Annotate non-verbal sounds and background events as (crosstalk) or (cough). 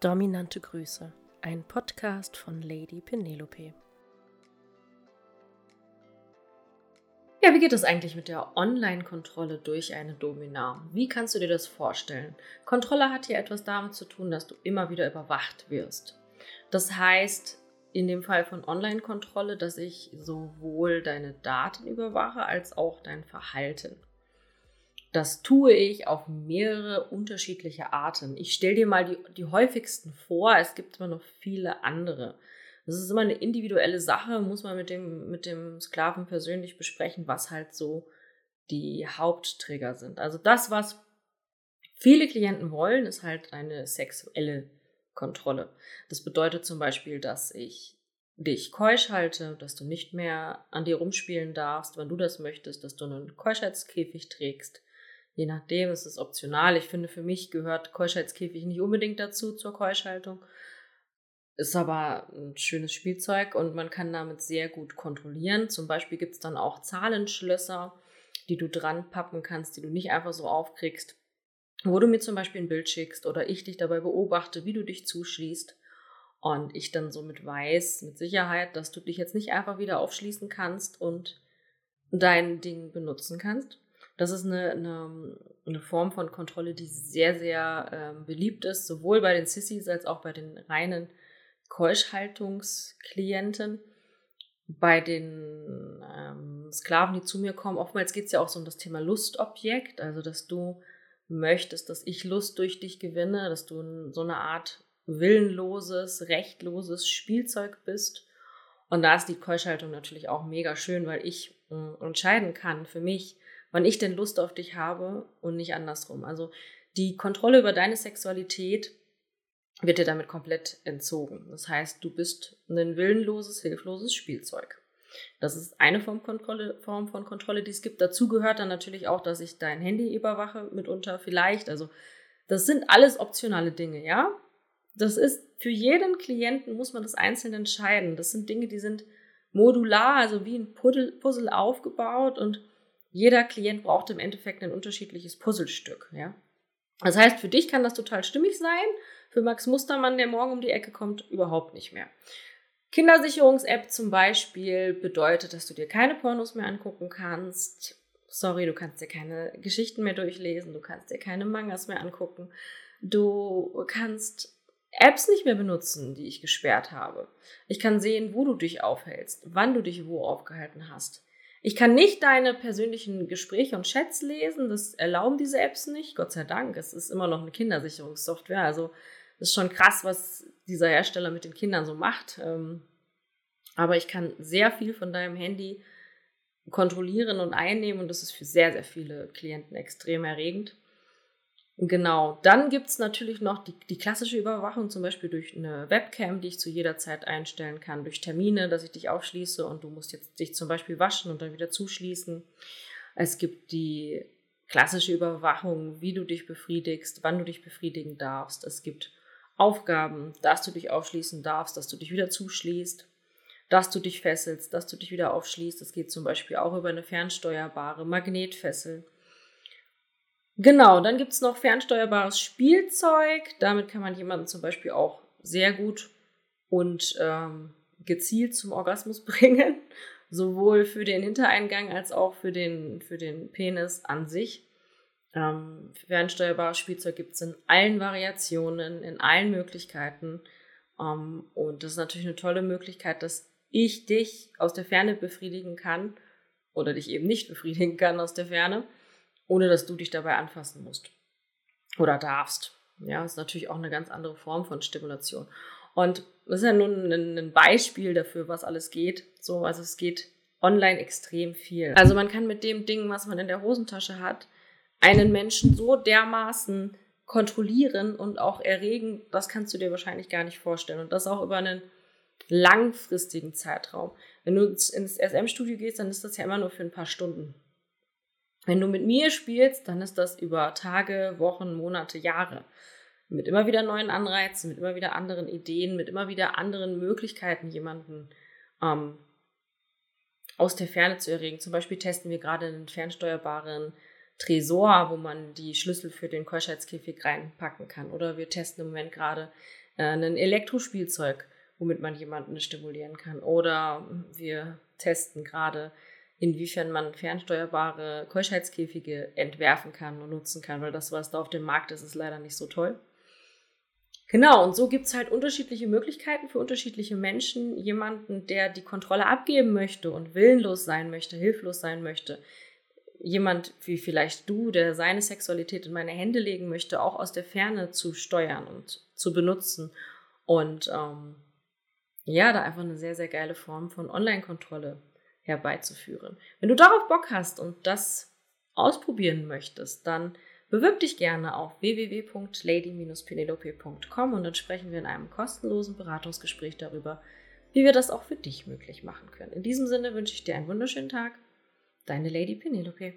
Dominante Grüße, ein Podcast von Lady Penelope. Ja, wie geht es eigentlich mit der Online-Kontrolle durch eine Domina? Wie kannst du dir das vorstellen? Kontrolle hat hier etwas damit zu tun, dass du immer wieder überwacht wirst. Das heißt, in dem Fall von Online-Kontrolle, dass ich sowohl deine Daten überwache als auch dein Verhalten. Das tue ich auf mehrere unterschiedliche Arten. Ich stelle dir mal die, die häufigsten vor, es gibt immer noch viele andere. Das ist immer eine individuelle Sache, muss man mit dem, mit dem Sklaven persönlich besprechen, was halt so die Hauptträger sind. Also das, was viele Klienten wollen, ist halt eine sexuelle Kontrolle. Das bedeutet zum Beispiel, dass ich dich keusch halte, dass du nicht mehr an dir rumspielen darfst, wenn du das möchtest, dass du einen Keuschheitskäfig trägst, Je nachdem, es ist optional. Ich finde, für mich gehört Keuschheitskäfig nicht unbedingt dazu zur Keuschhaltung. Ist aber ein schönes Spielzeug und man kann damit sehr gut kontrollieren. Zum Beispiel gibt es dann auch Zahlenschlösser, die du dran pappen kannst, die du nicht einfach so aufkriegst. Wo du mir zum Beispiel ein Bild schickst oder ich dich dabei beobachte, wie du dich zuschließt. Und ich dann somit weiß, mit Sicherheit, dass du dich jetzt nicht einfach wieder aufschließen kannst und dein Ding benutzen kannst. Das ist eine, eine, eine Form von Kontrolle, die sehr, sehr ähm, beliebt ist, sowohl bei den Sissys als auch bei den reinen Keuschhaltungsklienten. Bei den ähm, Sklaven, die zu mir kommen, oftmals geht es ja auch so um das Thema Lustobjekt, also dass du möchtest, dass ich Lust durch dich gewinne, dass du so eine Art willenloses, rechtloses Spielzeug bist. Und da ist die Keuschhaltung natürlich auch mega schön, weil ich äh, entscheiden kann für mich, wann ich denn Lust auf dich habe und nicht andersrum. Also die Kontrolle über deine Sexualität wird dir damit komplett entzogen. Das heißt, du bist ein willenloses, hilfloses Spielzeug. Das ist eine Form, Kontrolle, Form von Kontrolle, die es gibt. Dazu gehört dann natürlich auch, dass ich dein Handy überwache, mitunter vielleicht. Also das sind alles optionale Dinge, ja. Das ist für jeden Klienten muss man das einzeln entscheiden. Das sind Dinge, die sind modular, also wie ein Puzzle aufgebaut und jeder Klient braucht im Endeffekt ein unterschiedliches Puzzlestück, ja. Das heißt, für dich kann das total stimmig sein, für Max Mustermann, der morgen um die Ecke kommt, überhaupt nicht mehr. Kindersicherungs-App zum Beispiel bedeutet, dass du dir keine Pornos mehr angucken kannst. Sorry, du kannst dir keine Geschichten mehr durchlesen, du kannst dir keine Mangas mehr angucken. Du kannst Apps nicht mehr benutzen, die ich gesperrt habe. Ich kann sehen, wo du dich aufhältst, wann du dich wo aufgehalten hast. Ich kann nicht deine persönlichen Gespräche und Chats lesen, das erlauben diese Apps nicht, Gott sei Dank. Es ist immer noch eine Kindersicherungssoftware, also das ist schon krass, was dieser Hersteller mit den Kindern so macht. Ähm, aber ich kann sehr viel von deinem Handy kontrollieren und einnehmen und das ist für sehr, sehr viele Klienten extrem erregend. Genau, dann gibt es natürlich noch die, die, klassische Überwachung, zum Beispiel durch eine Webcam, die ich zu jeder Zeit einstellen kann, durch Termine, dass ich dich aufschließe und du musst jetzt dich zum Beispiel waschen und dann wieder zuschließen. Es gibt die klassische Überwachung, wie du dich befriedigst, wann du dich befriedigen darfst. Es gibt Aufgaben, dass du dich aufschließen darfst, dass du dich wieder zuschließt, dass du dich fesselst, dass du dich wieder aufschließt. Das geht zum Beispiel auch über eine fernsteuerbare Magnetfessel. Genau, dann gibt es noch fernsteuerbares Spielzeug. Damit kann man jemanden zum Beispiel auch sehr gut und ähm, gezielt zum Orgasmus (laughs) bringen. Sowohl für den Hintereingang als auch für den, für den Penis an sich. Ähm, fernsteuerbares Spielzeug gibt es in allen Variationen, in allen Möglichkeiten. Ähm, und das ist natürlich eine tolle Möglichkeit, dass ich dich aus der Ferne befriedigen kann oder dich eben nicht befriedigen kann aus der Ferne ohne dass du dich dabei anfassen musst oder darfst. Ja, ist natürlich auch eine ganz andere Form von Stimulation. Und das ist ja nun ein Beispiel dafür, was alles geht. So, also es geht online extrem viel. Also man kann mit dem Ding, was man in der Hosentasche hat, einen Menschen so dermaßen kontrollieren und auch erregen, das kannst du dir wahrscheinlich gar nicht vorstellen. Und das auch über einen langfristigen Zeitraum. Wenn du ins SM-Studio gehst, dann ist das ja immer nur für ein paar Stunden. Wenn du mit mir spielst, dann ist das über Tage, Wochen, Monate, Jahre. Mit immer wieder neuen Anreizen, mit immer wieder anderen Ideen, mit immer wieder anderen Möglichkeiten, jemanden ähm, aus der Ferne zu erregen. Zum Beispiel testen wir gerade einen fernsteuerbaren Tresor, wo man die Schlüssel für den Keuschheitskäfig reinpacken kann. Oder wir testen im Moment gerade äh, ein Elektrospielzeug, womit man jemanden stimulieren kann. Oder wir testen gerade, inwiefern man fernsteuerbare Keuschheitskäfige entwerfen kann und nutzen kann, weil das, was da auf dem Markt ist, ist leider nicht so toll. Genau, und so gibt es halt unterschiedliche Möglichkeiten für unterschiedliche Menschen. Jemanden, der die Kontrolle abgeben möchte und willenlos sein möchte, hilflos sein möchte. Jemand wie vielleicht du, der seine Sexualität in meine Hände legen möchte, auch aus der Ferne zu steuern und zu benutzen. Und ähm, ja, da einfach eine sehr, sehr geile Form von Online-Kontrolle herbeizuführen. Wenn du darauf Bock hast und das ausprobieren möchtest, dann Bewirb dich gerne auf www.lady-penelope.com und dann sprechen wir in einem kostenlosen Beratungsgespräch darüber, wie wir das auch für dich möglich machen können. In diesem Sinne wünsche ich dir einen wunderschönen Tag. Deine Lady Penelope.